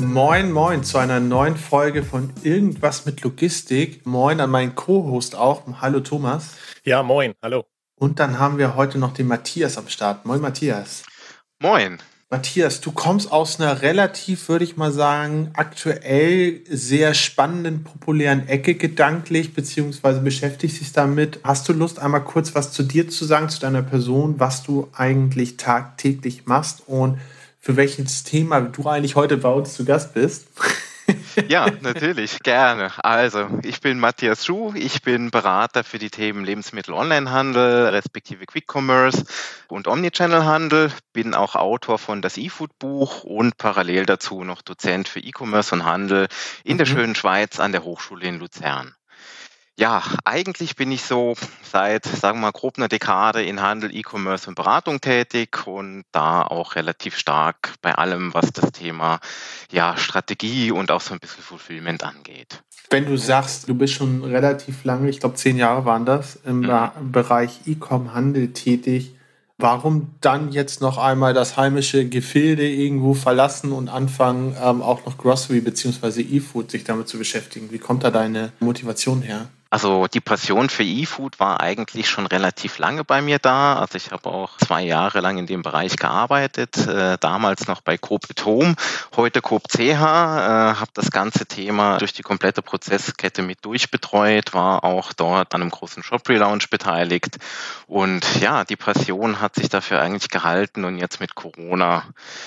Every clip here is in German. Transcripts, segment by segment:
Moin, moin zu einer neuen Folge von Irgendwas mit Logistik. Moin an meinen Co-Host auch. Hallo Thomas. Ja, moin, hallo. Und dann haben wir heute noch den Matthias am Start. Moin Matthias. Moin. Matthias, du kommst aus einer relativ, würde ich mal sagen, aktuell sehr spannenden, populären Ecke gedanklich, beziehungsweise beschäftigst dich damit. Hast du Lust, einmal kurz was zu dir zu sagen, zu deiner Person, was du eigentlich tagtäglich machst und für welches Thema du eigentlich heute bei uns zu Gast bist. Ja, natürlich, gerne. Also, ich bin Matthias Schuh, ich bin Berater für die Themen Lebensmittel-Onlinehandel, respektive Quick-Commerce und Omnichannel-Handel, bin auch Autor von das E-Food-Buch und parallel dazu noch Dozent für E-Commerce und Handel in der mhm. schönen Schweiz an der Hochschule in Luzern. Ja, eigentlich bin ich so seit, sagen wir mal, grob einer Dekade in Handel, E-Commerce und Beratung tätig und da auch relativ stark bei allem, was das Thema ja, Strategie und auch so ein bisschen Fulfillment angeht. Wenn du sagst, du bist schon relativ lange, ich glaube zehn Jahre waren das, im mhm. Bereich E-Com-Handel tätig, warum dann jetzt noch einmal das heimische Gefilde irgendwo verlassen und anfangen, ähm, auch noch Grocery bzw. E-Food sich damit zu beschäftigen? Wie kommt da deine Motivation her? Also die Passion für E-Food war eigentlich schon relativ lange bei mir da. Also ich habe auch zwei Jahre lang in dem Bereich gearbeitet, äh, damals noch bei Coop Home, heute Coop CH, äh, habe das ganze Thema durch die komplette Prozesskette mit durchbetreut, war auch dort an einem großen Shop Relaunch beteiligt und ja, die Passion hat sich dafür eigentlich gehalten und jetzt mit Corona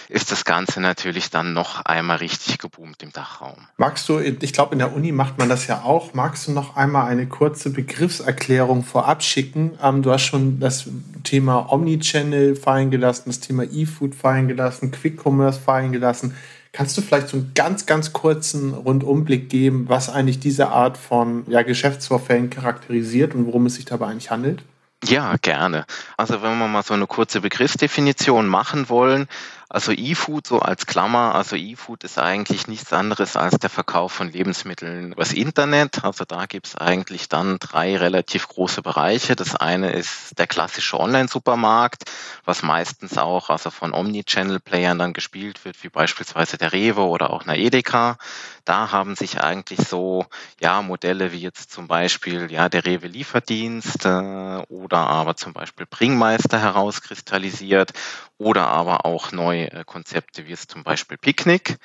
ist das Ganze natürlich dann noch einmal richtig geboomt im Dachraum. Magst du, ich glaube in der Uni macht man das ja auch, magst du noch einmal eine kurze Begriffserklärung vorab schicken. Ähm, du hast schon das Thema Omnichannel fallen gelassen, das Thema E-Food fallen gelassen, Quick Commerce fallen gelassen. Kannst du vielleicht so einen ganz, ganz kurzen Rundumblick geben, was eigentlich diese Art von ja, Geschäftsvorfällen charakterisiert und worum es sich dabei eigentlich handelt? Ja, gerne. Also wenn wir mal so eine kurze Begriffsdefinition machen wollen, also E-Food so als Klammer, also E-Food ist eigentlich nichts anderes als der Verkauf von Lebensmitteln übers Internet. Also da gibt's eigentlich dann drei relativ große Bereiche. Das eine ist der klassische Online-Supermarkt, was meistens auch also von Omnichannel-Playern dann gespielt wird, wie beispielsweise der Rewe oder auch einer Edeka. Da haben sich eigentlich so ja Modelle wie jetzt zum Beispiel ja der Rewe Lieferdienst äh, oder aber zum Beispiel Bringmeister herauskristallisiert oder aber auch neue äh, Konzepte wie es zum Beispiel Picknick.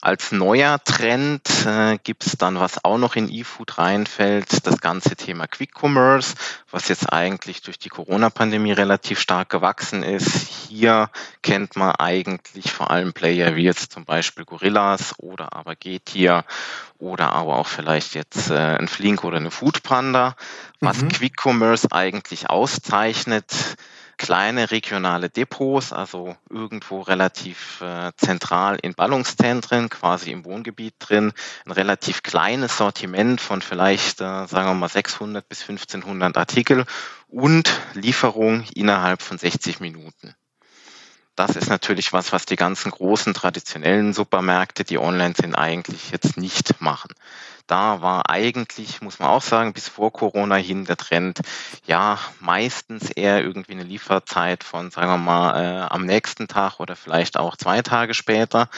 Als neuer Trend äh, gibt es dann, was auch noch in E-Food reinfällt, das ganze Thema Quick Commerce, was jetzt eigentlich durch die Corona-Pandemie relativ stark gewachsen ist. Hier kennt man eigentlich vor allem Player wie jetzt zum Beispiel Gorillas oder aber Getir oder aber auch vielleicht jetzt äh, ein Flink oder eine Foodpanda. Was mhm. Quick Commerce eigentlich auszeichnet, kleine regionale Depots, also irgendwo relativ äh, zentral in Ballungszentren, quasi im Wohngebiet drin, ein relativ kleines Sortiment von vielleicht, äh, sagen wir mal, 600 bis 1500 Artikel und Lieferung innerhalb von 60 Minuten. Das ist natürlich was, was die ganzen großen traditionellen Supermärkte, die online sind, eigentlich jetzt nicht machen. Da war eigentlich, muss man auch sagen, bis vor Corona hin der Trend, ja, meistens eher irgendwie eine Lieferzeit von, sagen wir mal, äh, am nächsten Tag oder vielleicht auch zwei Tage später.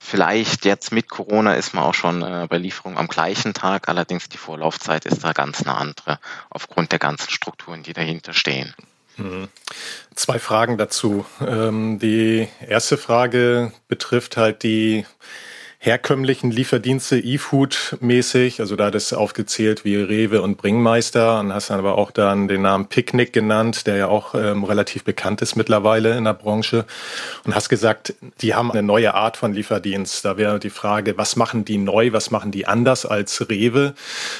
Vielleicht jetzt mit Corona ist man auch schon äh, bei Lieferung am gleichen Tag, allerdings die Vorlaufzeit ist da ganz eine andere, aufgrund der ganzen Strukturen, die dahinter stehen. Mhm. Zwei Fragen dazu. Ähm, die erste Frage betrifft halt die herkömmlichen Lieferdienste E-Food-mäßig. Also da es aufgezählt wie Rewe und Bringmeister und hast dann aber auch dann den Namen Picknick genannt, der ja auch ähm, relativ bekannt ist mittlerweile in der Branche. Und hast gesagt, die haben eine neue Art von Lieferdienst. Da wäre die Frage, was machen die neu, was machen die anders als Rewe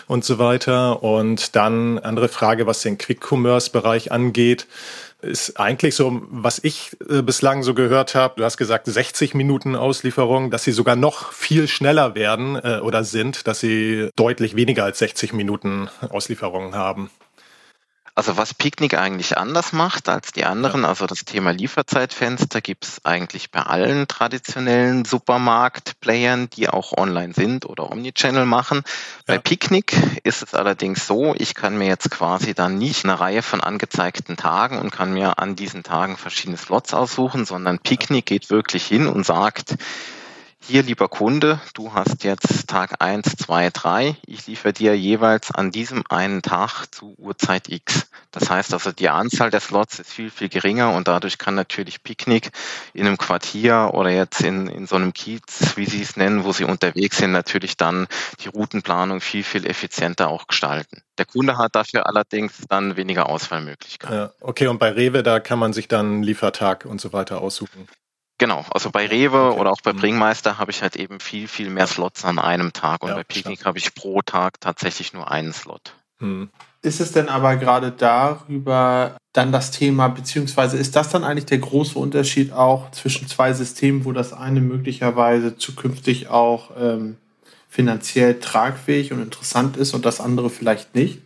und so weiter. Und dann andere Frage, was den Quick-Commerce-Bereich angeht ist eigentlich so, was ich äh, bislang so gehört habe, du hast gesagt 60 Minuten Auslieferung, dass sie sogar noch viel schneller werden äh, oder sind, dass sie deutlich weniger als 60 Minuten Auslieferungen haben. Also was Picknick eigentlich anders macht als die anderen, ja. also das Thema Lieferzeitfenster gibt es eigentlich bei allen traditionellen Supermarktplayern, die auch online sind oder Omnichannel machen. Ja. Bei Picknick ist es allerdings so, ich kann mir jetzt quasi dann nicht eine Reihe von angezeigten Tagen und kann mir an diesen Tagen verschiedene Slots aussuchen, sondern Picknick geht wirklich hin und sagt, hier, lieber Kunde, du hast jetzt Tag 1, 2, 3. Ich liefere dir jeweils an diesem einen Tag zu Uhrzeit X. Das heißt also, die Anzahl der Slots ist viel, viel geringer und dadurch kann natürlich Picknick in einem Quartier oder jetzt in, in so einem Kiez, wie Sie es nennen, wo Sie unterwegs sind, natürlich dann die Routenplanung viel, viel effizienter auch gestalten. Der Kunde hat dafür allerdings dann weniger Auswahlmöglichkeiten. Ja, okay, und bei Rewe, da kann man sich dann Liefertag und so weiter aussuchen. Genau, also bei Rewe okay. oder auch bei mhm. Bringmeister habe ich halt eben viel, viel mehr Slots an einem Tag und ja, bei Picknick habe ich pro Tag tatsächlich nur einen Slot. Hm. Ist es denn aber gerade darüber dann das Thema, beziehungsweise ist das dann eigentlich der große Unterschied auch zwischen zwei Systemen, wo das eine möglicherweise zukünftig auch ähm, finanziell tragfähig und interessant ist und das andere vielleicht nicht?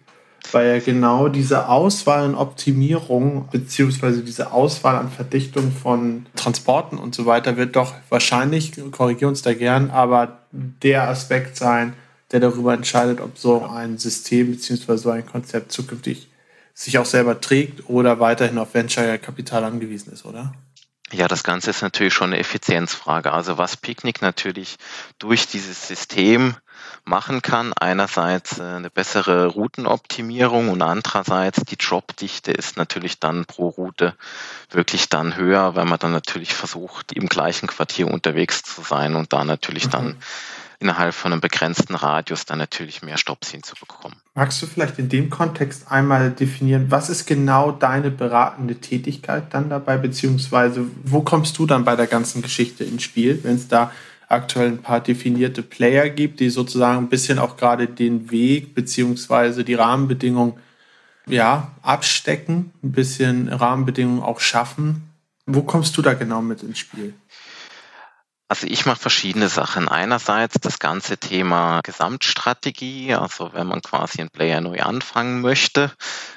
Weil ja genau diese Auswahl und Optimierung beziehungsweise diese Auswahl an Verdichtung von Transporten und so weiter wird doch wahrscheinlich, korrigiere uns da gern, aber der Aspekt sein, der darüber entscheidet, ob so ein System beziehungsweise so ein Konzept zukünftig sich auch selber trägt oder weiterhin auf Venture-Kapital angewiesen ist, oder? Ja, das Ganze ist natürlich schon eine Effizienzfrage. Also was Picknick natürlich durch dieses System machen kann. Einerseits äh, eine bessere Routenoptimierung und andererseits die Dropdichte ist natürlich dann pro Route wirklich dann höher, weil man dann natürlich versucht, im gleichen Quartier unterwegs zu sein und da natürlich mhm. dann innerhalb von einem begrenzten Radius dann natürlich mehr Stops hinzubekommen. Magst du vielleicht in dem Kontext einmal definieren, was ist genau deine beratende Tätigkeit dann dabei, beziehungsweise wo kommst du dann bei der ganzen Geschichte ins Spiel, wenn es da aktuell ein paar definierte Player gibt, die sozusagen ein bisschen auch gerade den Weg beziehungsweise die Rahmenbedingungen ja, abstecken, ein bisschen Rahmenbedingungen auch schaffen. Wo kommst du da genau mit ins Spiel? Also ich mache verschiedene Sachen. Einerseits das ganze Thema Gesamtstrategie, also wenn man quasi einen Player neu anfangen möchte,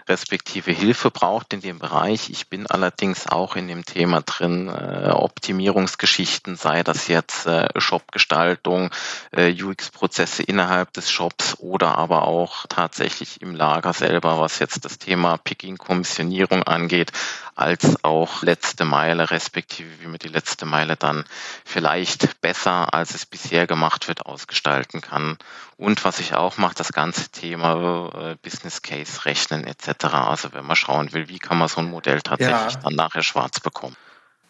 respektive Hilfe braucht in dem Bereich. Ich bin allerdings auch in dem Thema drin, äh, Optimierungsgeschichten, sei das jetzt äh, Shopgestaltung, äh, UX-Prozesse innerhalb des Shops oder aber auch tatsächlich im Lager selber, was jetzt das Thema Picking, Kommissionierung angeht, als auch letzte Meile, respektive wie man die letzte Meile dann vielleicht besser, als es bisher gemacht wird, ausgestalten kann. Und was ich auch mache, das ganze Thema äh, Business Case rechnen etc. Also wenn man schauen will, wie kann man so ein Modell tatsächlich ja. dann nachher schwarz bekommen.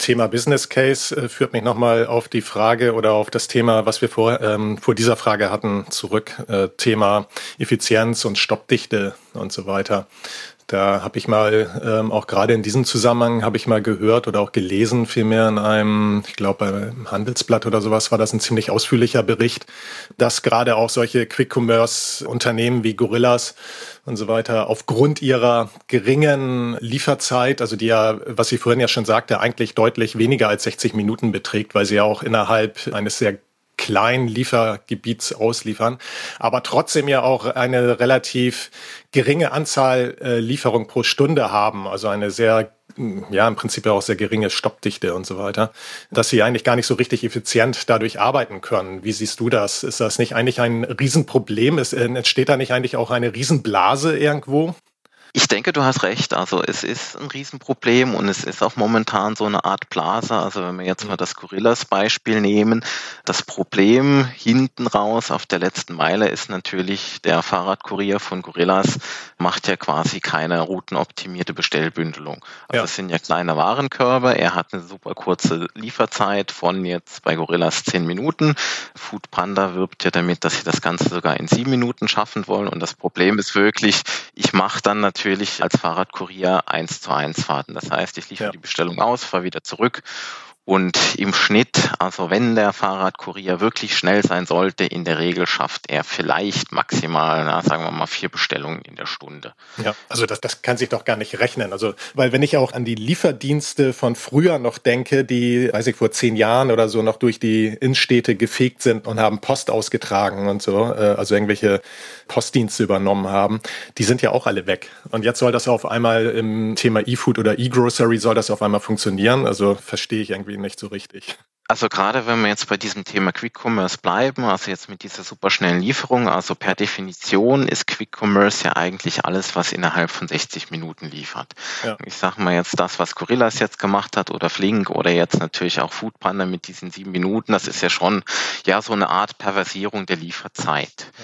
Thema Business Case äh, führt mich nochmal auf die Frage oder auf das Thema, was wir vor, ähm, vor dieser Frage hatten, zurück. Äh, Thema Effizienz und Stoppdichte und so weiter. Da habe ich mal, ähm, auch gerade in diesem Zusammenhang, habe ich mal gehört oder auch gelesen, vielmehr in einem, ich glaube beim Handelsblatt oder sowas war das ein ziemlich ausführlicher Bericht, dass gerade auch solche Quick-Commerce-Unternehmen wie Gorillas und so weiter aufgrund ihrer geringen Lieferzeit, also die ja, was ich vorhin ja schon sagte, eigentlich deutlich weniger als 60 Minuten beträgt, weil sie ja auch innerhalb eines sehr kleinen Liefergebiets ausliefern, aber trotzdem ja auch eine relativ geringe Anzahl äh, Lieferungen pro Stunde haben, also eine sehr ja, im Prinzip ja auch sehr geringe Stoppdichte und so weiter, dass sie eigentlich gar nicht so richtig effizient dadurch arbeiten können. Wie siehst du das? Ist das nicht eigentlich ein Riesenproblem? Ist, äh, entsteht da nicht eigentlich auch eine Riesenblase irgendwo? Ich denke, du hast recht. Also es ist ein Riesenproblem und es ist auch momentan so eine Art Blase. Also wenn wir jetzt mal das Gorillas-Beispiel nehmen, das Problem hinten raus auf der letzten Meile ist natürlich, der Fahrradkurier von Gorillas macht ja quasi keine routenoptimierte Bestellbündelung. Also ja. es sind ja kleine Warenkörbe. Er hat eine super kurze Lieferzeit von jetzt bei Gorillas zehn Minuten. Food Panda wirbt ja damit, dass sie das Ganze sogar in sieben Minuten schaffen wollen. Und das Problem ist wirklich, ich mache dann natürlich natürlich als Fahrradkurier eins zu eins Fahrten. Das heißt, ich liefere ja. die Bestellung aus, fahre wieder zurück Und im Schnitt, also wenn der Fahrradkurier wirklich schnell sein sollte, in der Regel schafft er vielleicht maximal, na, sagen wir mal, vier Bestellungen in der Stunde. Ja, also das, das kann sich doch gar nicht rechnen. Also, weil wenn ich auch an die Lieferdienste von früher noch denke, die, weiß ich, vor zehn Jahren oder so noch durch die Innenstädte gefegt sind und haben Post ausgetragen und so, äh, also irgendwelche Postdienste übernommen haben, die sind ja auch alle weg. Und jetzt soll das auf einmal im Thema E-Food oder E-Grocery soll das auf einmal funktionieren. Also verstehe ich irgendwie irgendwie nicht so richtig. Also gerade wenn wir jetzt bei diesem Thema Quick Commerce bleiben, also jetzt mit dieser superschnellen Lieferung, also per Definition ist Quick Commerce ja eigentlich alles, was innerhalb von 60 Minuten liefert. Ja. Ich sage mal jetzt das, was Gorillas jetzt gemacht hat oder Flink oder jetzt natürlich auch Foodpanda mit diesen sieben Minuten, das ist ja schon ja so eine Art Perversierung der Lieferzeit. Ja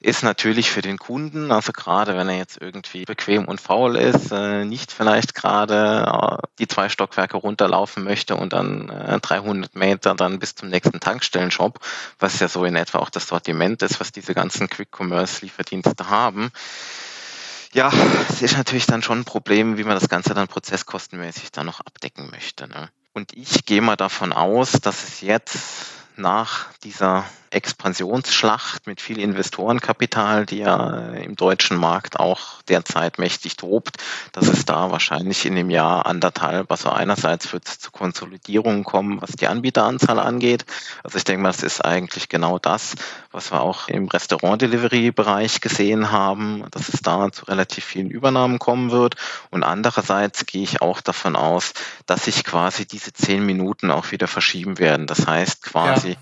ist natürlich für den Kunden, also gerade wenn er jetzt irgendwie bequem und faul ist, äh, nicht vielleicht gerade äh, die zwei Stockwerke runterlaufen möchte und dann äh, 300 Meter dann bis zum nächsten Tankstellenshop, was ja so in etwa auch das Sortiment ist, was diese ganzen Quick-Commerce-Lieferdienste haben. Ja, es ist natürlich dann schon ein Problem, wie man das Ganze dann prozesskostenmäßig dann noch abdecken möchte. Ne? Und ich gehe mal davon aus, dass es jetzt nach dieser Expansionsschlacht mit viel Investorenkapital, die ja im deutschen Markt auch derzeit mächtig tobt, dass es da wahrscheinlich in dem Jahr anderthalb, also einerseits wird es zu Konsolidierungen kommen, was die Anbieteranzahl angeht. Also ich denke mal, es ist eigentlich genau das, was wir auch im Restaurant-Delivery-Bereich gesehen haben, dass es da zu relativ vielen Übernahmen kommen wird. Und andererseits gehe ich auch davon aus, dass sich quasi diese zehn Minuten auch wieder verschieben werden. Das heißt quasi, ja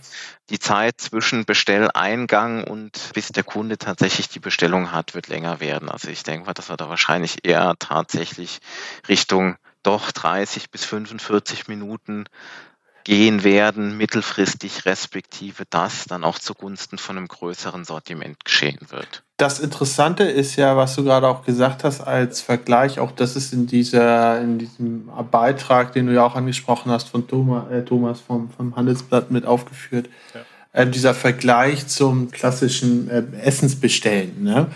die Zeit zwischen Bestelleingang und bis der Kunde tatsächlich die Bestellung hat, wird länger werden. Also ich denke mal, dass wir da wahrscheinlich eher tatsächlich Richtung doch 30 bis 45 Minuten gehen werden, mittelfristig respektive das dann auch zugunsten von einem größeren Sortiment geschehen wird. Das Interessante ist ja, was du gerade auch gesagt hast, als Vergleich, auch das ist in dieser, in diesem Beitrag, den du ja auch angesprochen hast von Thomas, äh, Thomas vom, vom Handelsblatt mit aufgeführt, ja. äh, dieser Vergleich zum klassischen äh, Essensbestellen. Ne?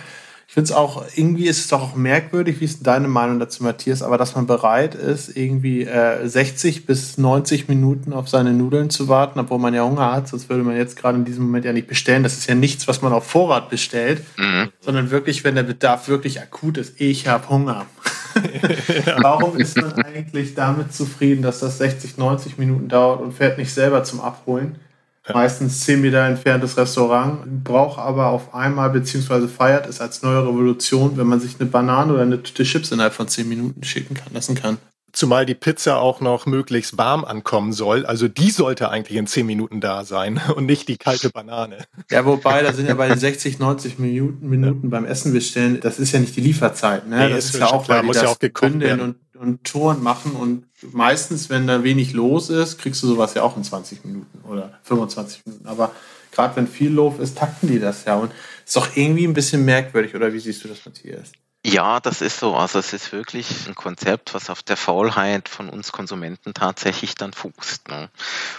Ich finde es auch, irgendwie ist es doch auch merkwürdig, wie ist deine Meinung dazu, Matthias, aber dass man bereit ist, irgendwie äh, 60 bis 90 Minuten auf seine Nudeln zu warten, obwohl man ja Hunger hat, sonst würde man jetzt gerade in diesem Moment ja nicht bestellen. Das ist ja nichts, was man auf Vorrat bestellt, mhm. sondern wirklich, wenn der Bedarf wirklich akut ist, ich habe Hunger. Warum ist man eigentlich damit zufrieden, dass das 60, 90 Minuten dauert und fährt nicht selber zum Abholen? Ja. Meistens 10 Meter entferntes Restaurant, braucht aber auf einmal beziehungsweise feiert es als neue Revolution, wenn man sich eine Banane oder eine Tüte Chips innerhalb von 10 Minuten schicken kann, lassen kann. Zumal die Pizza auch noch möglichst warm ankommen soll. Also die sollte eigentlich in 10 Minuten da sein und nicht die kalte Banane. Ja, wobei, da sind ja bei den 60, 90 Minuten, Minuten ja. beim Essen bestellen, das ist ja nicht die Lieferzeit. Ne? Nee, das ist, ist ja auch, klar, weil die muss das ja auch gekocht werden. und und Touren machen und meistens, wenn da wenig los ist, kriegst du sowas ja auch in 20 Minuten oder 25 Minuten. Aber gerade wenn viel los ist, takten die das ja und ist doch irgendwie ein bisschen merkwürdig, oder wie siehst du das, Matthias? Ja, das ist so. Also es ist wirklich ein Konzept, was auf der Faulheit von uns Konsumenten tatsächlich dann fußt. Ne?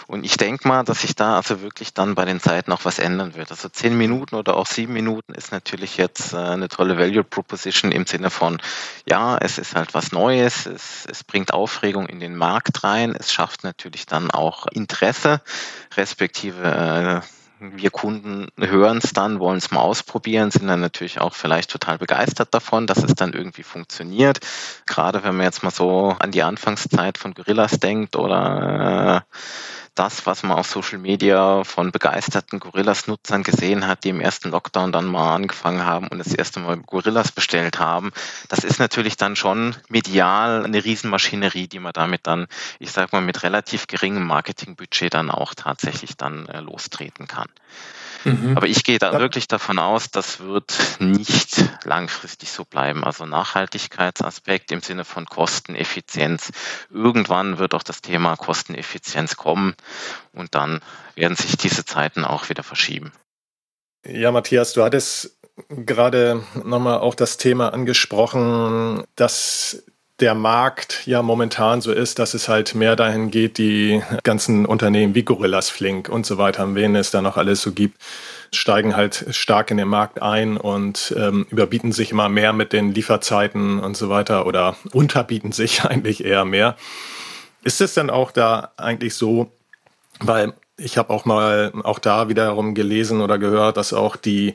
Und ich denke mal, dass sich da also wirklich dann bei den Zeiten auch was ändern wird. Also zehn Minuten oder auch sieben Minuten ist natürlich jetzt äh, eine tolle Value Proposition im Sinne von, ja, es ist halt was Neues, es, es bringt Aufregung in den Markt rein, es schafft natürlich dann auch Interesse, respektive äh, wir Kunden hören es dann, wollen es mal ausprobieren, sind dann natürlich auch vielleicht total begeistert davon, dass es dann irgendwie funktioniert. Gerade wenn man jetzt mal so an die Anfangszeit von Gorillas denkt oder äh, das, was man auf Social Media von begeisterten Gorillas-Nutzern gesehen hat, die im ersten Lockdown dann mal angefangen haben und das erste Mal Gorillas bestellt haben, das ist natürlich dann schon medial eine Riesenmaschinerie, die man damit dann, ich sag mal, mit relativ geringem Marketingbudget dann auch tatsächlich dann äh, lostreten kann. Mhm. Aber ich gehe da ja. wirklich davon aus, das wird nicht langfristig so bleiben. Also Nachhaltigkeitsaspekt im Sinne von Kosteneffizienz. Irgendwann wird auch das Thema Kosteneffizienz kommen und dann werden sich diese Zeiten auch wieder verschieben. Ja, Matthias, du hattest gerade nochmal auch das Thema angesprochen, dass der Markt ja momentan so ist, dass es halt mehr dahin geht, die ganzen Unternehmen wie Gorillas, Flink und so weiter, wen es da noch alles so gibt, steigen halt stark in den Markt ein und ähm, überbieten sich immer mehr mit den Lieferzeiten und so weiter oder unterbieten sich eigentlich eher mehr. Ist es denn auch da eigentlich so, weil ich habe auch mal auch da wiederum gelesen oder gehört, dass auch die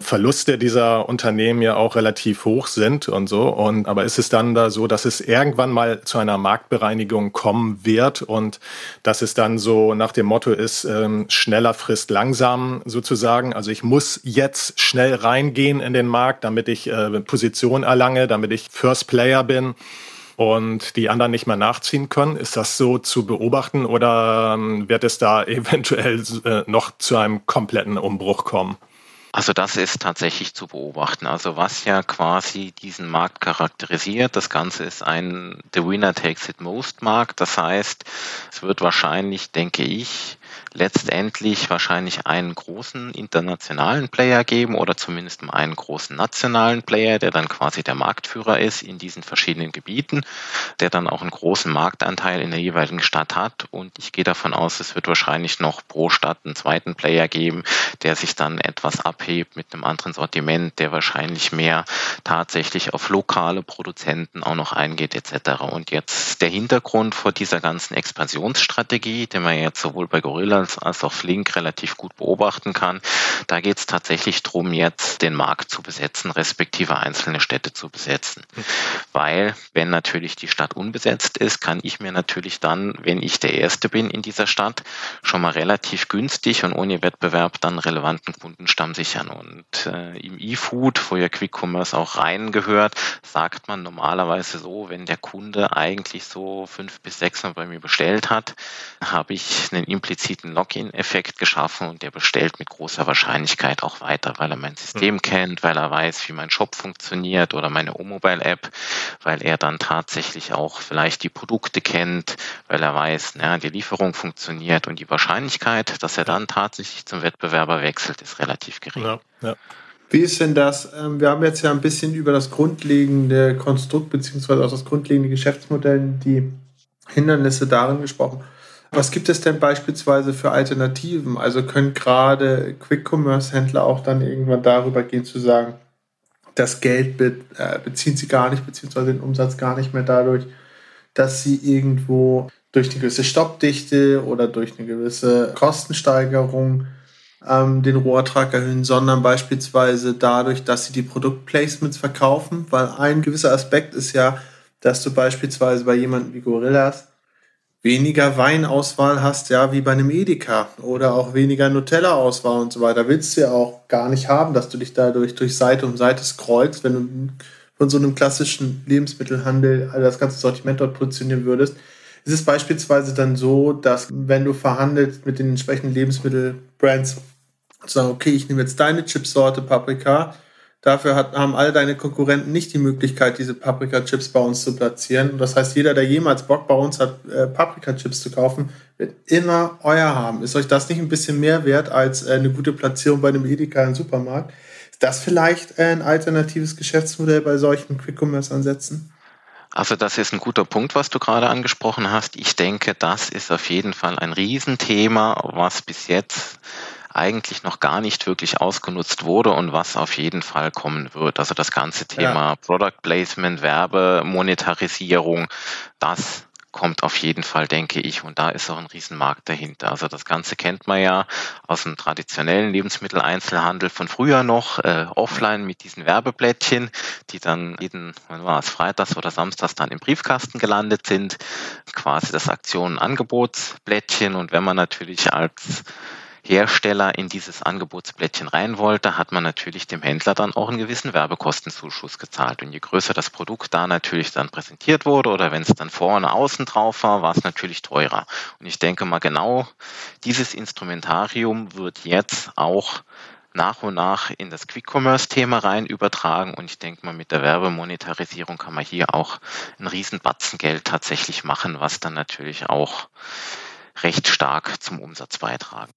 Verluste dieser Unternehmen ja auch relativ hoch sind und so. Und aber ist es dann da so, dass es irgendwann mal zu einer Marktbereinigung kommen wird und dass es dann so nach dem Motto ist, ähm, schneller frisst langsam sozusagen. Also ich muss jetzt schnell reingehen in den Markt, damit ich äh, Position erlange, damit ich First Player bin und die anderen nicht mehr nachziehen können. Ist das so zu beobachten oder ähm, wird es da eventuell äh, noch zu einem kompletten Umbruch kommen? Also das ist tatsächlich zu beobachten. Also was ja quasi diesen Markt charakterisiert, das Ganze ist ein The Winner Takes It Most Markt. Das heißt, es wird wahrscheinlich, denke ich, letztendlich wahrscheinlich einen großen internationalen Player geben oder zumindest einen großen nationalen Player, der dann quasi der Marktführer ist in diesen verschiedenen Gebieten, der dann auch einen großen Marktanteil in der jeweiligen Stadt hat. Und ich gehe davon aus, es wird wahrscheinlich noch pro Stadt einen zweiten Player geben, der sich dann etwas abhebt mit einem anderen Sortiment, der wahrscheinlich mehr tatsächlich auf lokale Produzenten auch noch eingeht etc. Und jetzt der Hintergrund vor dieser ganzen Expansionsstrategie, den man jetzt sowohl bei Gorilla als, als auch Flink relativ gut beobachten kann. Da geht es tatsächlich darum, jetzt den Markt zu besetzen, respektive einzelne Städte zu besetzen. Weil, wenn natürlich die Stadt unbesetzt ist, kann ich mir natürlich dann, wenn ich der Erste bin in dieser Stadt, schon mal relativ günstig und ohne Wettbewerb dann relevanten Kundenstamm sichern. Und äh, im E-Food, wo ja Quick Commerce auch reingehört, sagt man normalerweise so, wenn der Kunde eigentlich so fünf bis sechs Mal bei mir bestellt hat, habe ich einen impliziten Login-Effekt geschaffen und der bestellt mit großer Wahrscheinlichkeit auch weiter, weil er mein System mhm. kennt, weil er weiß, wie mein Shop funktioniert oder meine O-Mobile-App, weil er dann tatsächlich auch vielleicht die Produkte kennt, weil er weiß, ja, die Lieferung funktioniert und die Wahrscheinlichkeit, dass er dann tatsächlich zum Wettbewerber wechselt, ist relativ gering. Ja, ja. Wie ist denn das? Ähm, wir haben jetzt ja ein bisschen über das grundlegende Konstrukt beziehungsweise auch das grundlegende Geschäftsmodell, die Hindernisse darin gesprochen. Was gibt es denn beispielsweise für Alternativen? Also können gerade Quick-Commerce-Händler auch dann irgendwann darüber gehen zu sagen, das Geld be äh, beziehen sie gar nicht, beziehungsweise den Umsatz gar nicht mehr dadurch, dass sie irgendwo durch eine gewisse Stoppdichte oder durch eine gewisse Kostensteigerung ähm, den Rohertrag erhöhen, sondern beispielsweise dadurch, dass sie die Produktplacements verkaufen, weil ein gewisser Aspekt ist ja, dass du beispielsweise bei jemandem wie Gorillas weniger Weinauswahl hast, ja, wie bei einem Edeka oder auch weniger Nutella-Auswahl und so weiter. Willst du ja auch gar nicht haben, dass du dich dadurch durch Seite um Seite scrollst, wenn du von so einem klassischen Lebensmittelhandel das ganze Sortiment dort positionieren würdest. Es ist beispielsweise dann so, dass wenn du verhandelst mit den entsprechenden Lebensmittelbrands, zu sagen, okay, ich nehme jetzt deine Chipsorte Paprika, Dafür hat, haben all deine Konkurrenten nicht die Möglichkeit, diese Paprika-Chips bei uns zu platzieren. Und das heißt, jeder, der jemals Bock bei uns hat, äh, Paprika-Chips zu kaufen, wird immer euer haben. Ist euch das nicht ein bisschen mehr wert als äh, eine gute Platzierung bei einem Edeka im Supermarkt? Ist das vielleicht äh, ein alternatives Geschäftsmodell bei solchen Quick-Commerce-Ansätzen? Also das ist ein guter Punkt, was du gerade angesprochen hast. Ich denke, das ist auf jeden Fall ein Riesenthema, was bis jetzt eigentlich noch gar nicht wirklich ausgenutzt wurde und was auf jeden Fall kommen wird. Also das ganze Thema ja. Product Placement, Werbemonetarisierung, das kommt auf jeden Fall, denke ich. Und da ist auch ein Riesenmarkt dahinter. Also das Ganze kennt man ja aus dem traditionellen Lebensmitteleinzelhandel von früher noch, äh, offline mit diesen Werbeblättchen, die dann jeden, wann war es, Freitags oder Samstags dann im Briefkasten gelandet sind. Quasi das Aktionen-Angebotsblättchen. Und wenn man natürlich als Hersteller in dieses Angebotsblättchen rein wollte, hat man natürlich dem Händler dann auch einen gewissen Werbekostenzuschuss gezahlt. Und je größer das Produkt da natürlich dann präsentiert wurde oder wenn es dann vorne außen drauf war, war es natürlich teurer. Und ich denke mal genau dieses Instrumentarium wird jetzt auch nach und nach in das Quick-Commerce-Thema rein übertragen. Und ich denke mal, mit der Werbemonetarisierung kann man hier auch einen riesen Batzen Geld tatsächlich machen, was dann natürlich auch recht stark zum Umsatz beitragen.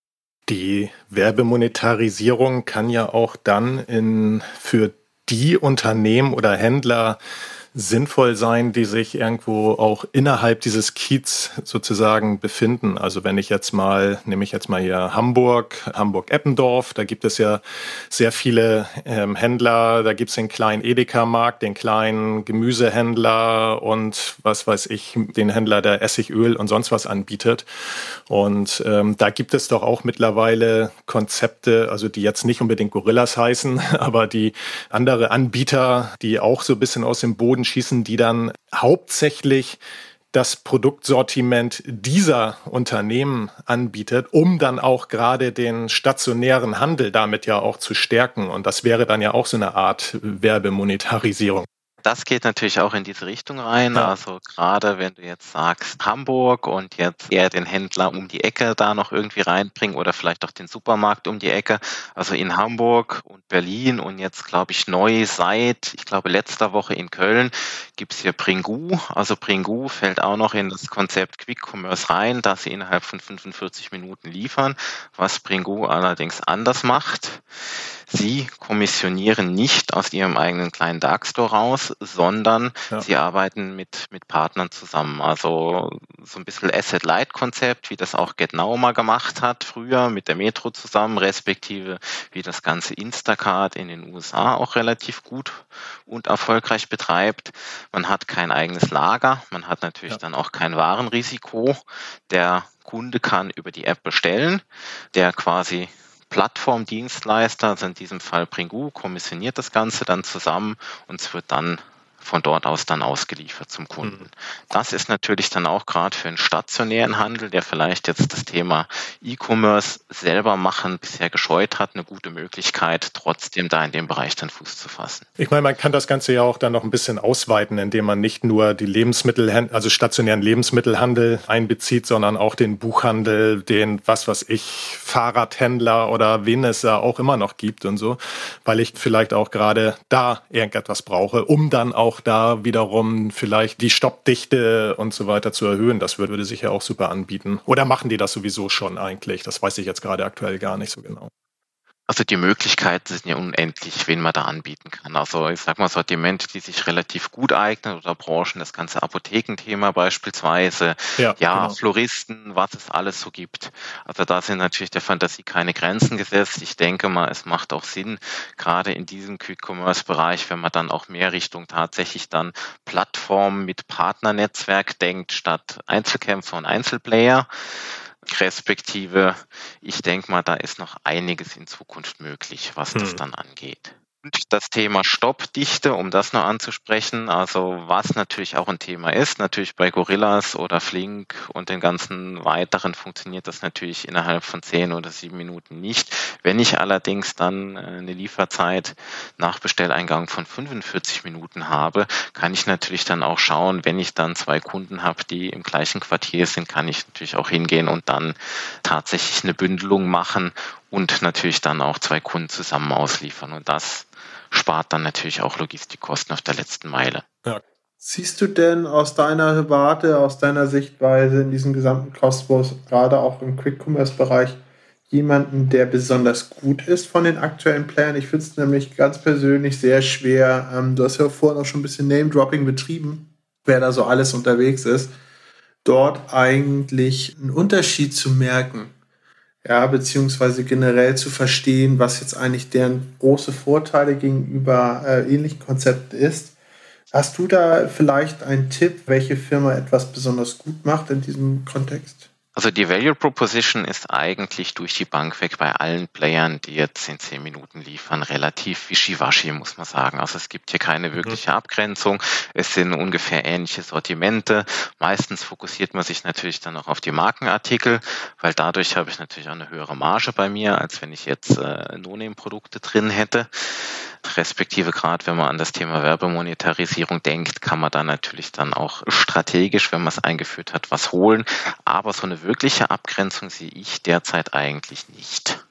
Die Werbemonetarisierung kann ja auch dann in, für die Unternehmen oder Händler sinnvoll sein, die sich irgendwo auch innerhalb dieses Kiez sozusagen befinden. Also wenn ich jetzt mal, nehme ich jetzt mal hier Hamburg, Hamburg-Eppendorf, da gibt es ja sehr viele ähm, Händler, da gibt es den kleinen Edeka-Markt, den kleinen Gemüsehändler und was weiß ich, den Händler, der Essigöl und sonst was anbietet. Und ähm, da gibt es doch auch mittlerweile Konzepte, also die jetzt nicht unbedingt Gorillas heißen, aber die andere Anbieter, die auch so ein bisschen aus dem Boden schießen, die dann hauptsächlich das Produktsortiment dieser Unternehmen anbietet, um dann auch gerade den stationären Handel damit ja auch zu stärken. Und das wäre dann ja auch so eine Art Werbemonetarisierung das geht natürlich auch in diese Richtung rein. Ja. Also gerade wenn du jetzt sagst Hamburg und jetzt eher den Händler um die Ecke da noch irgendwie reinbringen oder vielleicht auch den Supermarkt um die Ecke. Also in Hamburg und Berlin und jetzt glaube ich neu seit, ich glaube letzter Woche in Köln gibt's hier Pringu. Also Pringu fällt auch noch in das Konzept Quick Commerce rein, dass sie innerhalb von 45 Minuten liefern, was Pringu allerdings anders macht. Sie kommissionieren nicht aus ihrem eigenen kleinen Dark Store raus, sondern ja. sie arbeiten mit, mit Partnern zusammen. Also so ein bisschen Asset-Light-Konzept, wie das auch GetNow mal gemacht hat früher mit der Metro zusammen, respektive wie das ganze Instacart in den USA auch relativ gut und erfolgreich betreibt. Man hat kein eigenes Lager, man hat natürlich ja. dann auch kein Warenrisiko. Der Kunde kann über die App bestellen, der quasi Plattformdienstleister, also in diesem Fall Pringu, kommissioniert das Ganze dann zusammen und es wird dann von dort aus dann ausgeliefert zum Kunden. Mhm. Das ist natürlich dann auch gerade für einen stationären Handel, der vielleicht jetzt das Thema E-Commerce selber machen bisher gescheut hat, eine gute Möglichkeit, trotzdem da in dem Bereich dann Fuß zu fassen. Ich meine, man kann das Ganze ja auch dann noch ein bisschen ausweiten, indem man nicht nur die Lebensmittel, also stationären Lebensmittelhandel einbezieht, sondern auch den Buchhandel, den, was weiß ich, Fahrradhändler oder wen es da auch immer noch gibt und so, weil ich vielleicht auch gerade da irgendetwas brauche, um dann auch auch da wiederum vielleicht die Stoppdichte und so weiter zu erhöhen. Das würde, würde sich ja auch super anbieten. Oder machen die das sowieso schon eigentlich? Das weiß ich jetzt gerade aktuell gar nicht so genau. Also die Möglichkeiten sind ja unendlich, wen man da anbieten kann. Also ich sag mal Sortimente, die sich relativ gut eignen oder Branchen, das ganze Apothekenthema beispielsweise, ja, ja genau. Floristen, was es alles so gibt. Also da sind natürlich der Fantasie keine Grenzen gesetzt. Ich denke mal, es macht auch Sinn, gerade in diesem Quick-Commerce-Bereich, wenn man dann auch mehr Richtung tatsächlich dann Plattform mit Partnernetzwerk denkt, statt Einzelkämpfer und Einzelplayer respektive ich denke mal, da ist noch einiges in Zukunft möglich, was hm. das dann angeht. Und das Thema Stoppdichte, um das noch anzusprechen, also was natürlich auch ein Thema ist, natürlich bei Gorillas oder Flink und den ganzen weiteren funktioniert das natürlich innerhalb von zehn oder sieben Minuten nicht. Wenn ich allerdings dann äh, eine Lieferzeit nach Bestelleingang von 45 Minuten habe, kann ich natürlich dann auch schauen, wenn ich dann zwei Kunden habe, die im gleichen Quartier sind, kann ich natürlich auch hingehen und dann tatsächlich eine Bündelung machen und natürlich dann auch zwei Kunden zusammen ausliefern. Und das spart dann natürlich auch Logistikkosten auf der letzten Meile. Ja. Siehst du denn aus deiner Warte, aus deiner Sichtweise in diesem gesamten Kosmos, gerade auch im Quick-Commerce-Bereich, jemanden, der besonders gut ist von den aktuellen Playern? Ich finde es nämlich ganz persönlich sehr schwer. Ähm, du hast ja vorhin auch schon ein bisschen Name-Dropping betrieben, wer da so alles unterwegs ist, dort eigentlich einen Unterschied zu merken ja, beziehungsweise generell zu verstehen, was jetzt eigentlich deren große Vorteile gegenüber äh, ähnlichen Konzepten ist. Hast du da vielleicht einen Tipp, welche Firma etwas besonders gut macht in diesem Kontext? Also die Value Proposition ist eigentlich durch die Bank weg bei allen Playern, die jetzt in zehn Minuten liefern, relativ wischiwaschi, muss man sagen. Also es gibt hier keine mhm. wirkliche Abgrenzung. Es sind ungefähr ähnliche Sortimente. Meistens fokussiert man sich natürlich dann auch auf die Markenartikel, weil dadurch habe ich natürlich auch eine höhere Marge bei mir, als wenn ich jetzt äh, No-Name-Produkte drin hätte respektive gerade wenn man an das Thema Werbemonetarisierung denkt, kann man da natürlich dann auch strategisch, wenn man es eingeführt hat, was holen. Aber so eine wirkliche Abgrenzung sehe ich derzeit eigentlich nicht.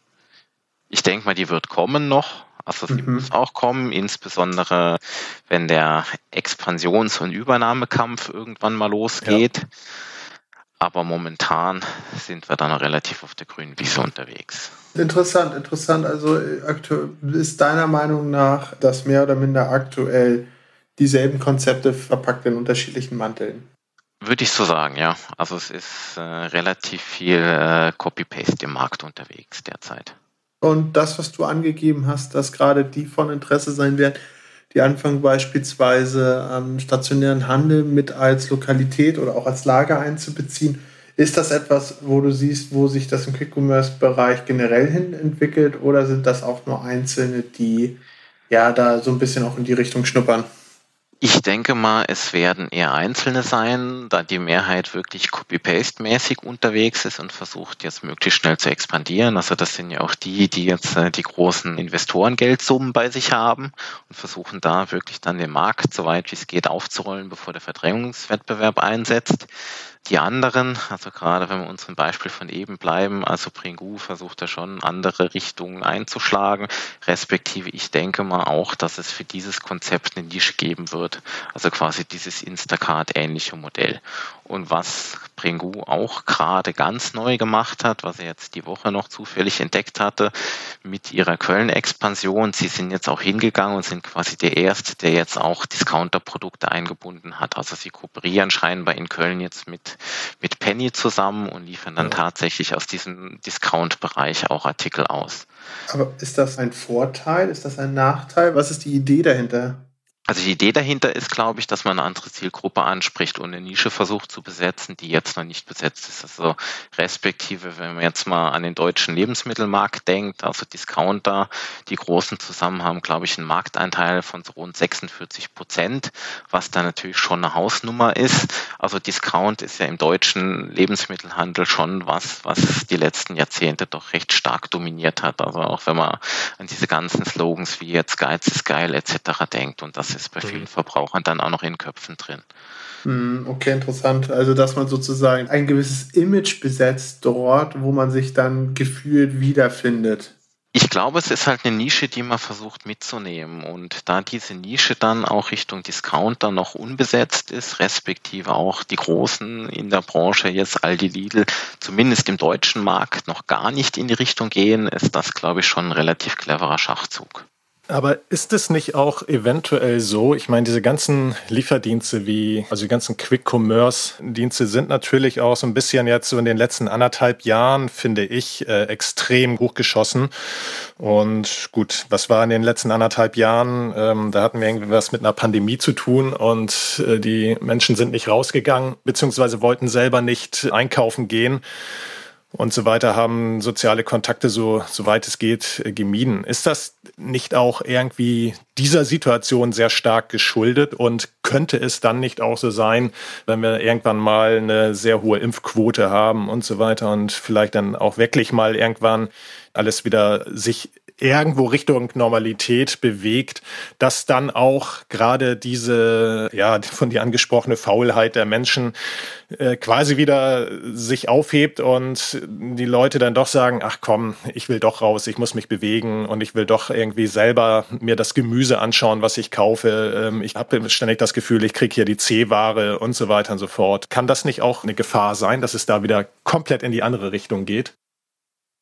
Ich denke mal, die wird kommen noch. Also sie mhm. muss auch kommen, insbesondere wenn der Expansions- und Übernahmekampf irgendwann mal losgeht. Ja. Aber momentan sind wir da noch relativ auf der grünen Wiese unterwegs. Interessant, interessant. Also ist deiner Meinung nach, dass mehr oder minder aktuell dieselben Konzepte verpackt in unterschiedlichen Manteln. Würde ich so sagen, ja. Also es ist äh, relativ viel äh, Copy-Paste im Markt unterwegs derzeit. Und das, was du angegeben hast, dass gerade die von Interesse sein werden, die anfangen beispielsweise am stationären Handel mit als Lokalität oder auch als Lager einzubeziehen. Ist das etwas, wo du siehst, wo sich das im Quick-Commerce-Bereich generell hin entwickelt oder sind das auch nur Einzelne, die ja da so ein bisschen auch in die Richtung schnuppern? Ich denke mal, es werden eher Einzelne sein, da die Mehrheit wirklich Copy-Paste-mäßig unterwegs ist und versucht jetzt möglichst schnell zu expandieren. Also das sind ja auch die, die jetzt äh, die großen Investorengeldsummen bei sich haben und versuchen da wirklich dann den Markt so weit wie es geht aufzurollen, bevor der Verdrängungswettbewerb einsetzt. Die anderen, also gerade wenn wir uns im Beispiel von eben bleiben, also Pringu versucht da schon andere Richtungen einzuschlagen, respektive ich denke mal auch, dass es für dieses Konzept eine Nische geben wird, also quasi dieses Instacart-ähnliche Modell. Und was Pringu auch gerade ganz neu gemacht hat, was er jetzt die Woche noch zufällig entdeckt hatte, mit ihrer Köln-Expansion, sie sind jetzt auch hingegangen und sind quasi der Erste, der jetzt auch Discounter-Produkte eingebunden hat. Also sie kooperieren scheinbar in Köln jetzt mit mit, Penny zusammen und liefern dann tatsächlich aus diesem Discount-Bereich auch Artikel aus. Aber ist das ein Vorteil? Ist das ein Nachteil? Was ist die Idee dahinter? Also die Idee dahinter ist, glaube ich, dass man eine andere Zielgruppe anspricht und eine Nische versucht zu besetzen, die jetzt noch nicht besetzt ist. Also respektive, wenn man jetzt mal an den deutschen Lebensmittelmarkt denkt, also Discounter, die großen zusammen haben, glaube ich, einen Markteinteil von so rund 46 Prozent, was da natürlich schon eine Hausnummer ist. Also Discount ist ja im deutschen Lebensmittelhandel schon was, was die letzten Jahrzehnte doch recht stark dominiert hat. Also auch wenn man an diese ganzen Slogans wie jetzt Geiz ist geil etc. denkt und das ist bei vielen mhm. Verbrauchern dann auch noch in Köpfen drin. Mhm, okay, interessant. Also, dass man sozusagen ein gewisses Image besetzt dort, wo man sich dann gefühlt wiederfindet. Ich glaube, es ist halt eine Nische, die man versucht mitzunehmen. Und da diese Nische dann auch Richtung Discounter noch unbesetzt ist, respektive auch die Großen in der Branche, jetzt Aldi Lidl, zumindest im deutschen Markt noch gar nicht in die Richtung gehen, ist das, glaube ich, schon ein relativ cleverer Schachzug. Aber ist es nicht auch eventuell so? Ich meine, diese ganzen Lieferdienste wie, also die ganzen Quick-Commerce-Dienste sind natürlich auch so ein bisschen jetzt so in den letzten anderthalb Jahren, finde ich, äh, extrem hochgeschossen. Und gut, was war in den letzten anderthalb Jahren? Ähm, da hatten wir irgendwie was mit einer Pandemie zu tun und äh, die Menschen sind nicht rausgegangen, beziehungsweise wollten selber nicht einkaufen gehen und so weiter haben soziale Kontakte so, soweit es geht, äh, gemieden. Ist das nicht auch irgendwie dieser Situation sehr stark geschuldet und könnte es dann nicht auch so sein, wenn wir irgendwann mal eine sehr hohe Impfquote haben und so weiter und vielleicht dann auch wirklich mal irgendwann alles wieder sich irgendwo Richtung Normalität bewegt, dass dann auch gerade diese, ja, von dir angesprochene Faulheit der Menschen äh, quasi wieder sich aufhebt und die Leute dann doch sagen, ach komm, ich will doch raus, ich muss mich bewegen und ich will doch irgendwie selber mir das Gemüse anschauen, was ich kaufe. Ähm, ich habe ständig das Gefühl, ich kriege hier die C-Ware und so weiter und so fort. Kann das nicht auch eine Gefahr sein, dass es da wieder komplett in die andere Richtung geht?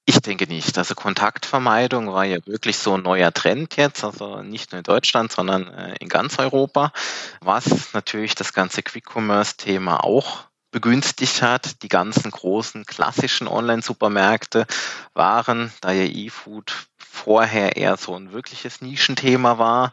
Ich denke nicht. Also Kontaktvermeidung war ja wirklich so ein neuer Trend jetzt, also nicht nur in Deutschland, sondern äh, in ganz Europa, was natürlich das ganze Quick-Commerce-Thema auch begünstigt hat. Die ganzen großen klassischen Online-Supermärkte waren, da ja E-Food vorher eher so ein wirkliches Nischenthema war,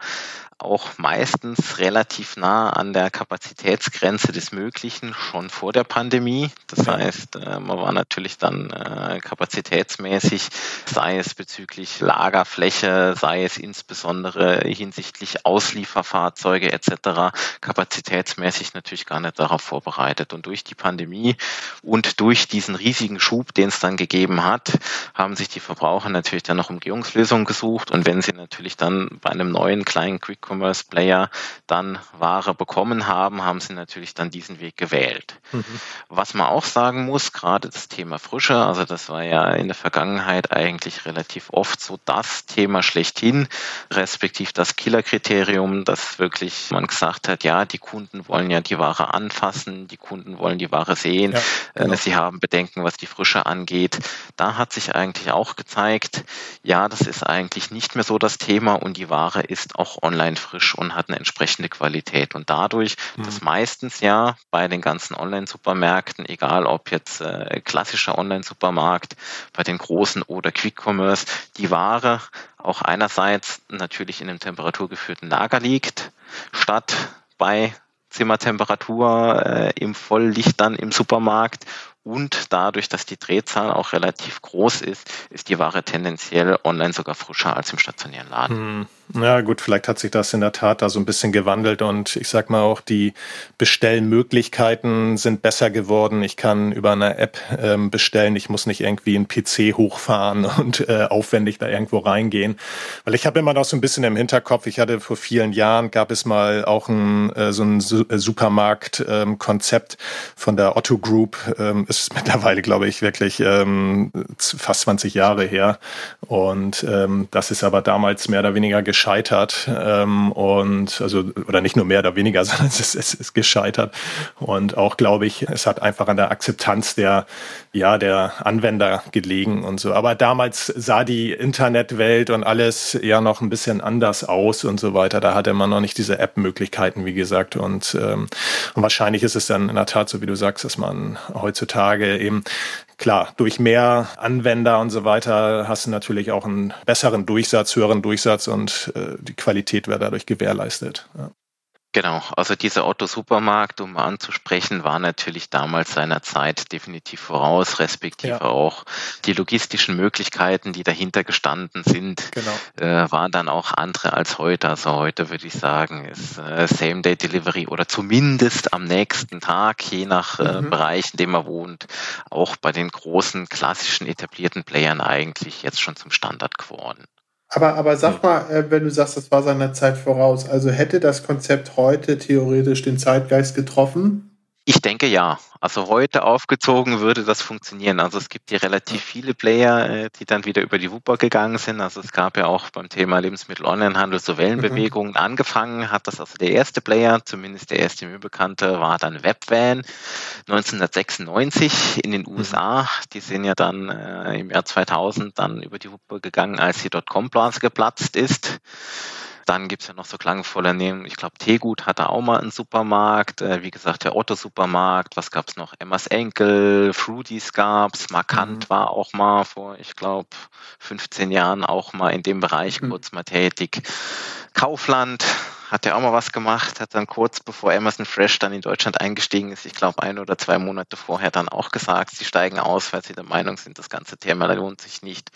auch meistens relativ nah an der Kapazitätsgrenze des Möglichen schon vor der Pandemie. Das heißt, äh, man war natürlich dann äh, kapazitätsmäßig, sei es bezüglich Lagerfläche, sei es insbesondere hinsichtlich Auslieferfahrzeuge etc., kapazitätsmäßig natürlich gar nicht darauf vorbereitet. Und durch die Pandemie und durch diesen riesigen Schub, den es dann gegeben hat, haben sich die Verbraucher natürlich dann noch Umgehungslösungen gesucht. Und wenn sie natürlich dann bei einem neuen kleinen Quick E-Commerce-Player dann Ware bekommen haben, haben sie natürlich dann diesen Weg gewählt. Mhm. Was man auch sagen muss, gerade das Thema Frische, also das war ja in der Vergangenheit eigentlich relativ oft so das Thema schlechthin, respektiv das Killerkriterium, dass wirklich man gesagt hat, ja, die Kunden wollen ja die Ware anfassen, die Kunden wollen die Ware sehen, ja, äh, genau. sie haben Bedenken, was die Frische angeht. Da hat sich eigentlich auch gezeigt, ja, das ist eigentlich nicht mehr so das Thema und die Ware ist auch online frisch und hat eine entsprechende Qualität. Und dadurch, mhm. dass meistens ja bei den ganzen Online-Supermärkten, egal ob jetzt äh, klassischer Online-Supermarkt, bei den großen oder Quick-Commerce, die Ware auch einerseits natürlich in einem temperaturgeführten Lager liegt, statt bei Zimmertemperatur äh, im Volllicht dann im Supermarkt und dadurch, dass die Drehzahl auch relativ groß ist, ist die Ware tendenziell online sogar frischer als im stationären Laden. Hm. Ja, gut, vielleicht hat sich das in der Tat da so ein bisschen gewandelt und ich sag mal auch, die Bestellmöglichkeiten sind besser geworden. Ich kann über eine App ähm, bestellen. Ich muss nicht irgendwie einen PC hochfahren und äh, aufwendig da irgendwo reingehen. Weil ich habe immer noch so ein bisschen im Hinterkopf, ich hatte vor vielen Jahren, gab es mal auch ein, äh, so ein äh, Supermarkt-Konzept ähm, von der Otto Group. Ähm, ist mittlerweile, glaube ich, wirklich ähm, fast 20 Jahre her. Und ähm, das ist aber damals mehr oder weniger geschafft gescheitert ähm, und also oder nicht nur mehr oder weniger, sondern es ist, ist gescheitert und auch glaube ich, es hat einfach an der Akzeptanz der ja der Anwender gelegen und so. Aber damals sah die Internetwelt und alles ja noch ein bisschen anders aus und so weiter. Da hatte man noch nicht diese App-Möglichkeiten, wie gesagt und, ähm, und wahrscheinlich ist es dann in der Tat so, wie du sagst, dass man heutzutage eben klar, durch mehr Anwender und so weiter hast du natürlich auch einen besseren Durchsatz, höheren Durchsatz und äh, die Qualität wird dadurch gewährleistet. Ja. Genau, also dieser Otto Supermarkt, um mal anzusprechen, war natürlich damals seiner Zeit definitiv voraus, respektive ja. auch die logistischen Möglichkeiten, die dahinter gestanden sind, genau. äh, waren dann auch andere als heute. Also heute würde ich sagen, ist äh, Same-Day-Delivery oder zumindest am nächsten Tag, je nach äh, mhm. Bereich, in dem man wohnt, auch bei den großen klassischen etablierten Playern eigentlich jetzt schon zum Standard geworden. Aber, aber sag mal, äh, wenn du sagst, das war seiner Zeit voraus, also hätte das Konzept heute theoretisch den Zeitgeist getroffen? Ich denke ja. Also heute aufgezogen würde das funktionieren. Also es gibt hier relativ viele Player, äh, die dann wieder über die Wupper gegangen sind. Also es gab ja auch beim Thema Lebensmittel-Onlinehandel so Wellenbewegungen. Mhm. Angefangen hat das also der erste Player, zumindest der erste mir bekannte, war dann Webvan 1996 in den USA. Die sind ja dann äh, im Jahr 2000 dann über die Wupper gegangen, als die Dotcom-Blase geplatzt ist. Dann gibt's ja noch so klangvolle Namen. Ich glaube, Tegut hatte auch mal einen Supermarkt. Äh, wie gesagt, der Otto-Supermarkt. Was gab's noch? Emmas Enkel, Fruities gab's. Markant mhm. war auch mal vor, ich glaube, 15 Jahren auch mal in dem Bereich mhm. kurz mal tätig. Kaufland hat er auch mal was gemacht, hat dann kurz bevor Amazon Fresh dann in Deutschland eingestiegen ist, ich glaube ein oder zwei Monate vorher dann auch gesagt, sie steigen aus, weil sie der Meinung sind, das ganze Thema lohnt sich nicht.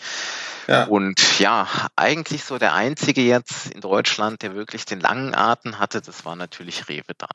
Ja. Und ja, eigentlich so der einzige jetzt in Deutschland, der wirklich den langen Atem hatte, das war natürlich Rewe dann.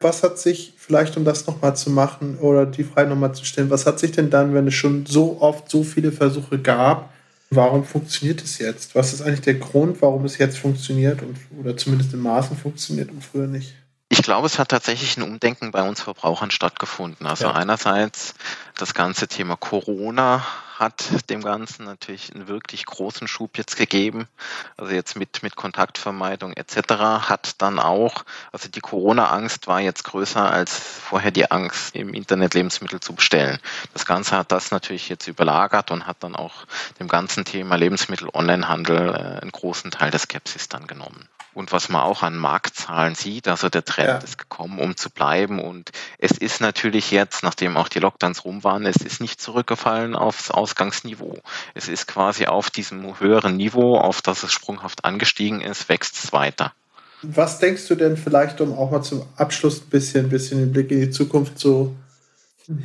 Was hat sich, vielleicht um das nochmal zu machen oder die Frage nochmal zu stellen, was hat sich denn dann, wenn es schon so oft so viele Versuche gab, warum funktioniert es jetzt? Was ist eigentlich der Grund, warum es jetzt funktioniert und, oder zumindest in Maßen funktioniert und früher nicht? Ich glaube, es hat tatsächlich ein Umdenken bei uns Verbrauchern stattgefunden. Also ja. einerseits das ganze Thema Corona hat dem Ganzen natürlich einen wirklich großen Schub jetzt gegeben. Also jetzt mit, mit Kontaktvermeidung etc. hat dann auch, also die Corona-Angst war jetzt größer als vorher die Angst, im Internet Lebensmittel zu bestellen. Das Ganze hat das natürlich jetzt überlagert und hat dann auch dem ganzen Thema Lebensmittel-Onlinehandel äh, einen großen Teil der Skepsis dann genommen und was man auch an Marktzahlen sieht. Also der Trend ja. ist gekommen, um zu bleiben. Und es ist natürlich jetzt, nachdem auch die Lockdowns rum waren, es ist nicht zurückgefallen aufs Ausgangsniveau. Es ist quasi auf diesem höheren Niveau, auf das es sprunghaft angestiegen ist, wächst es weiter. Was denkst du denn vielleicht, um auch mal zum Abschluss ein bisschen, ein bisschen den Blick in die Zukunft so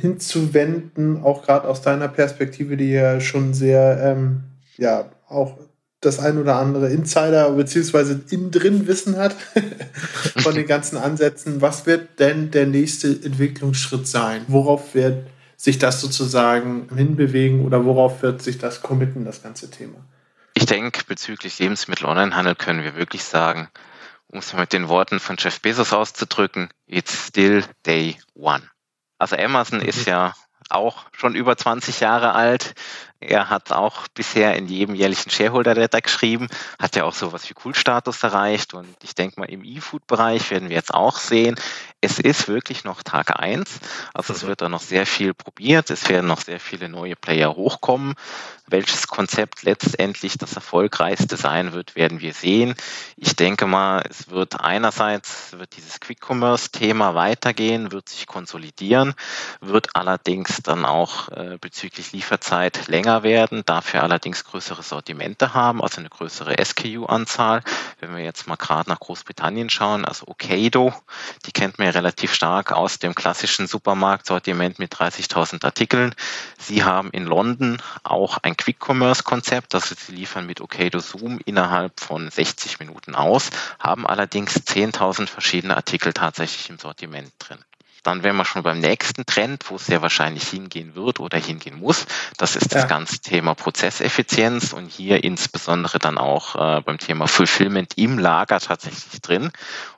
hinzuwenden, auch gerade aus deiner Perspektive, die ja schon sehr, ähm, ja, auch das ein oder andere Insider- bzw. innen drin Wissen hat von den ganzen Ansätzen. Was wird denn der nächste Entwicklungsschritt sein? Worauf wird sich das sozusagen hinbewegen oder worauf wird sich das committen, das ganze Thema? Ich denke, bezüglich Lebensmittel-Onlinehandel können wir wirklich sagen, um es mit den Worten von Jeff Bezos auszudrücken, it's still day one. Also Amazon mhm. ist ja auch schon über 20 Jahre alt Er hat auch bisher in jedem jährlichen Shareholder-Letter geschrieben, hat ja auch sowas wie Cool-Status erreicht und ich denke mal im E-Food-Bereich werden wir jetzt auch sehen, es ist wirklich noch Tag eins. Also es mhm. wird da noch sehr viel probiert, es werden noch sehr viele neue Player hochkommen. Welches Konzept letztendlich das erfolgreichste sein wird, werden wir sehen. Ich denke mal, es wird einerseits wird dieses Quick-Commerce-Thema weitergehen, wird sich konsolidieren, wird allerdings dann auch äh, bezüglich Lieferzeit länger werden, dafür allerdings größere Sortimente haben, also eine größere SKU-Anzahl. Wenn wir jetzt mal gerade nach Großbritannien schauen, also Okado, die kennt man ja relativ stark aus dem klassischen Supermarktsortiment mit 30.000 Artikeln. Sie haben in London auch ein Quick-Commerce-Konzept, das sie liefern mit Okado Zoom innerhalb von 60 Minuten aus, haben allerdings 10.000 verschiedene Artikel tatsächlich im Sortiment drin. Dann wären wir schon beim nächsten Trend, wo es sehr wahrscheinlich hingehen wird oder hingehen muss. Das ist das ja. ganze Thema Prozesseffizienz und hier insbesondere dann auch äh, beim Thema Fulfillment im Lager tatsächlich drin.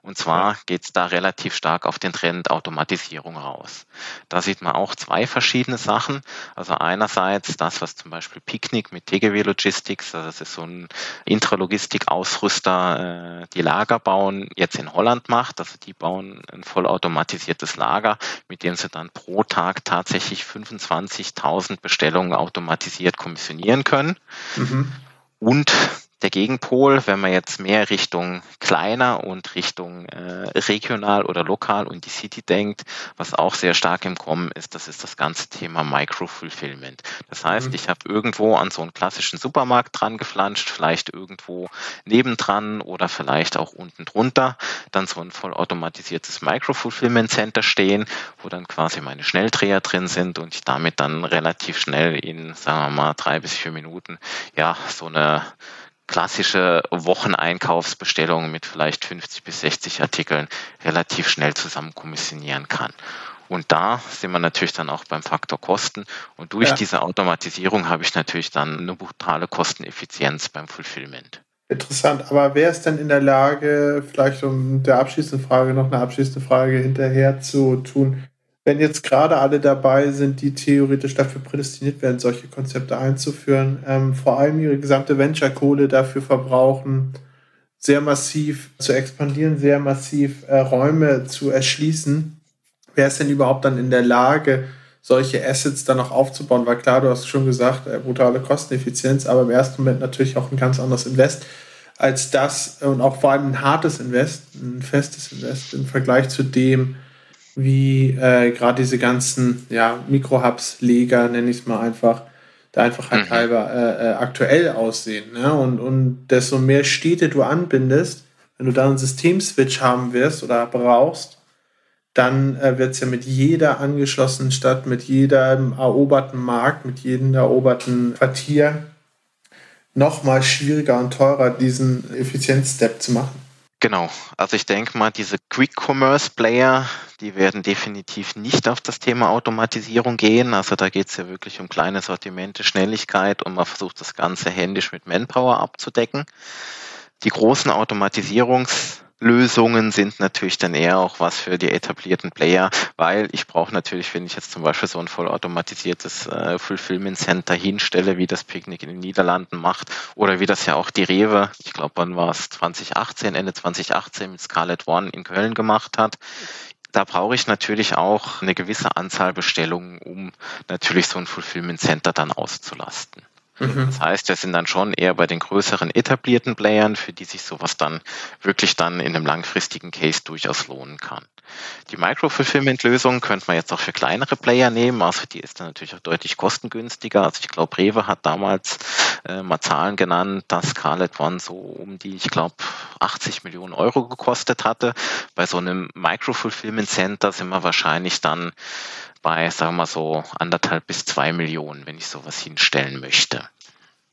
Und zwar geht es da relativ stark auf den Trend Automatisierung raus. Da sieht man auch zwei verschiedene Sachen. Also einerseits das, was zum Beispiel Picnic mit TGW Logistics, also das ist so ein Intralogistik-Ausrüster, äh, die Lager bauen, jetzt in Holland macht. Also die bauen ein vollautomatisiertes Lager Lager, mit dem sie dann pro Tag tatsächlich 25.000 Bestellungen automatisiert kommissionieren können. Mhm. Und der Gegenpol, wenn man jetzt mehr Richtung kleiner und Richtung äh, regional oder lokal und die City denkt, was auch sehr stark im Kommen ist, das ist das ganze Thema Micro-Fulfillment. Das heißt, mhm. ich habe irgendwo an so einen klassischen Supermarkt dran geflanscht, vielleicht irgendwo nebendran oder vielleicht auch unten drunter, dann so ein vollautomatisiertes Micro-Fulfillment-Center stehen, wo dann quasi meine Schnelldreher drin sind und ich damit dann relativ schnell in, sagen wir mal, drei bis vier Minuten ja so eine klassische Wocheneinkaufsbestellung mit vielleicht 50 bis 60 Artikeln relativ schnell zusammen kommissionieren kann. Und da sind wir natürlich dann auch beim Faktor Kosten. Und durch ja. diese Automatisierung habe ich natürlich dann eine brutale Kosteneffizienz beim Fulfillment. Interessant, aber wer ist denn in der Lage, vielleicht um der abschließenden Frage noch eine abschließende Frage hinterher zu tun, wenn jetzt gerade alle dabei sind, die theoretisch dafür prädestiniert werden, solche Konzepte einzuführen, ähm, vor allem ihre gesamte Venture-Kohle dafür verbrauchen, sehr massiv zu expandieren, sehr massiv äh, Räume zu erschließen, wer ist denn überhaupt dann in der Lage, solche Assets dann noch aufzubauen? Weil klar, du hast schon gesagt, äh, brutale Kosteneffizienz, aber im ersten Moment natürlich auch ein ganz anderes Invest als das und auch vor allem ein hartes Invest, ein festes Invest im Vergleich zu dem, wie äh, gerade diese ganzen ja, Mikrohubs-Leger, nenne ich es mal einfach, da einfach halt mhm. halber äh, äh, aktuell aussehen. Ne? Und, und desto mehr Städte du anbindest, wenn du da einen Systemswitch haben wirst oder brauchst, dann äh, wird es ja mit jeder angeschlossenen Stadt, mit jedem eroberten Markt, mit jedem eroberten Quartier nochmal schwieriger und teurer, diesen Effizienzstep zu machen. Genau, also ich denke mal, diese Quick-Commerce-Player, die werden definitiv nicht auf das Thema Automatisierung gehen. Also da geht es ja wirklich um kleine Sortimente, Schnelligkeit und man versucht das Ganze händisch mit Manpower abzudecken. Die großen Automatisierungs- Lösungen sind natürlich dann eher auch was für die etablierten Player, weil ich brauche natürlich, wenn ich jetzt zum Beispiel so ein vollautomatisiertes äh, Fulfillment Center hinstelle, wie das Picknick in den Niederlanden macht oder wie das ja auch die Rewe, ich glaube, wann war es 2018, Ende 2018 mit Scarlet One in Köln gemacht hat, da brauche ich natürlich auch eine gewisse Anzahl Bestellungen, um natürlich so ein Fulfillment Center dann auszulasten. Mhm. Das heißt, wir sind dann schon eher bei den größeren etablierten Playern, für die sich sowas dann wirklich dann in einem langfristigen Case durchaus lohnen kann. Die Micro-Fulfillment-Lösung könnte man jetzt auch für kleinere Player nehmen, also die ist dann natürlich auch deutlich kostengünstiger. Also ich glaube, Rewe hat damals äh, mal Zahlen genannt, dass Scarlett One so um die, ich glaube, 80 Millionen Euro gekostet hatte. Bei so einem Micro-Fulfillment-Center sind wir wahrscheinlich dann bei, sagen wir mal so, anderthalb bis zwei Millionen, wenn ich sowas hinstellen möchte.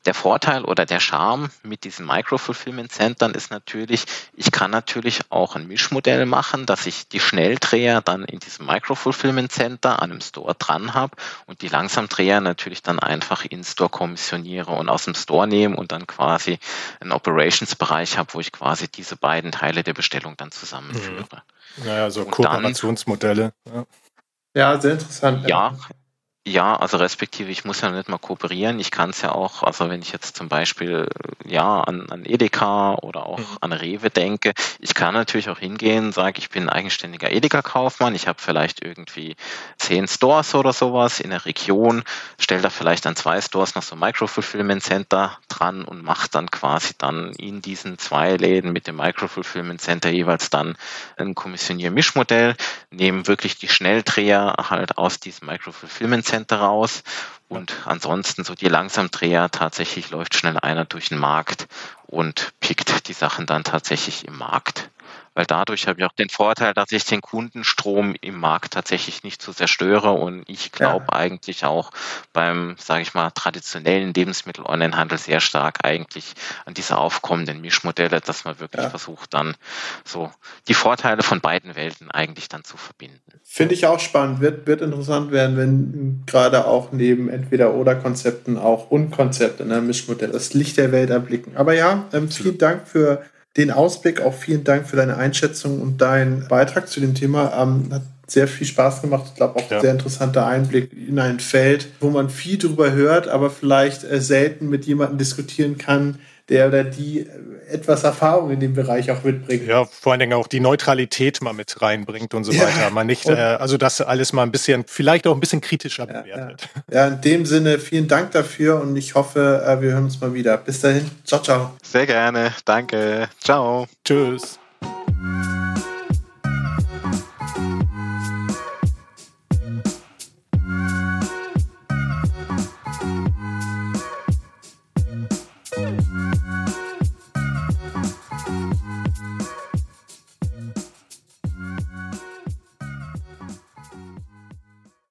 Der Vorteil oder der Charme mit diesen Micro-Fulfillment-Centern ist natürlich, ich kann natürlich auch ein Mischmodell machen, dass ich die Schnelldreher dann in diesem Micro-Fulfillment-Center an einem Store dran habe und die Langsamdreher natürlich dann einfach in Store kommissioniere und aus dem Store nehme und dann quasi einen Operations-Bereich habe, wo ich quasi diese beiden Teile der Bestellung dann zusammenführe. Mhm. Naja, so und Kooperationsmodelle. Ja. Ja, sehr interessant. Ja, Ja, also respektive, ich muss ja nicht mal kooperieren. Ich kann es ja auch, also wenn ich jetzt zum Beispiel ja an, an Edeka oder auch mhm. an Rewe denke, ich kann natürlich auch hingehen, sage, ich bin eigenständiger Edeka-Kaufmann, ich habe vielleicht irgendwie zehn Stores oder sowas in der Region, stelle da vielleicht an zwei Stores noch so ein Micro-Fulfillment Center dran und mache dann quasi dann in diesen zwei Läden mit dem Micro-Fulfillment Center jeweils dann ein Kommissionier-Mischmodell, nehme wirklich die Schnelldreher halt aus diesem Micro-Fulfillment Center Center raus. Und ansonsten so die Langsamdreher, tatsächlich läuft schnell einer durch den Markt und pickt die Sachen dann tatsächlich im Markt weil dadurch habe ich auch den Vorteil, dass ich den Kundenstrom im Markt tatsächlich nicht zu so sehr störe und ich glaube ja. eigentlich auch beim, sage ich mal, traditionellen Lebensmittel-Online-Handel sehr stark eigentlich an diese aufkommenden Mischmodelle, dass man wirklich ja. versucht dann so die Vorteile von beiden Welten eigentlich dann zu verbinden. Finde ich auch spannend, wird, wird interessant werden, wenn gerade auch neben entweder oder Konzepten auch Unkonzepte in einem Mischmodell das Licht der Welt erblicken. Aber ja, ähm, vielen Dank für den Ausblick. Auch vielen Dank für deine Einschätzung und deinen Beitrag zu dem Thema. Ähm, hat sehr viel Spaß gemacht. Ich glaube auch ja. sehr interessanter Einblick in ein Feld, wo man viel drüber hört, aber vielleicht äh, selten mit jemandem diskutieren kann, der oder die äh, etwas Erfahrung in dem Bereich auch mitbringt. Ja, vor allen Dingen auch die Neutralität mal mit reinbringt und so ja. weiter. Man nicht, äh, also das alles mal ein bisschen, vielleicht auch ein bisschen kritischer ja, bewertet. Ja. ja. in dem Sinne vielen Dank dafür und ich hoffe, äh, wir hören uns mal wieder. Bis dahin, ciao, ciao. Sehr gerne, danke, ciao. Tschüss.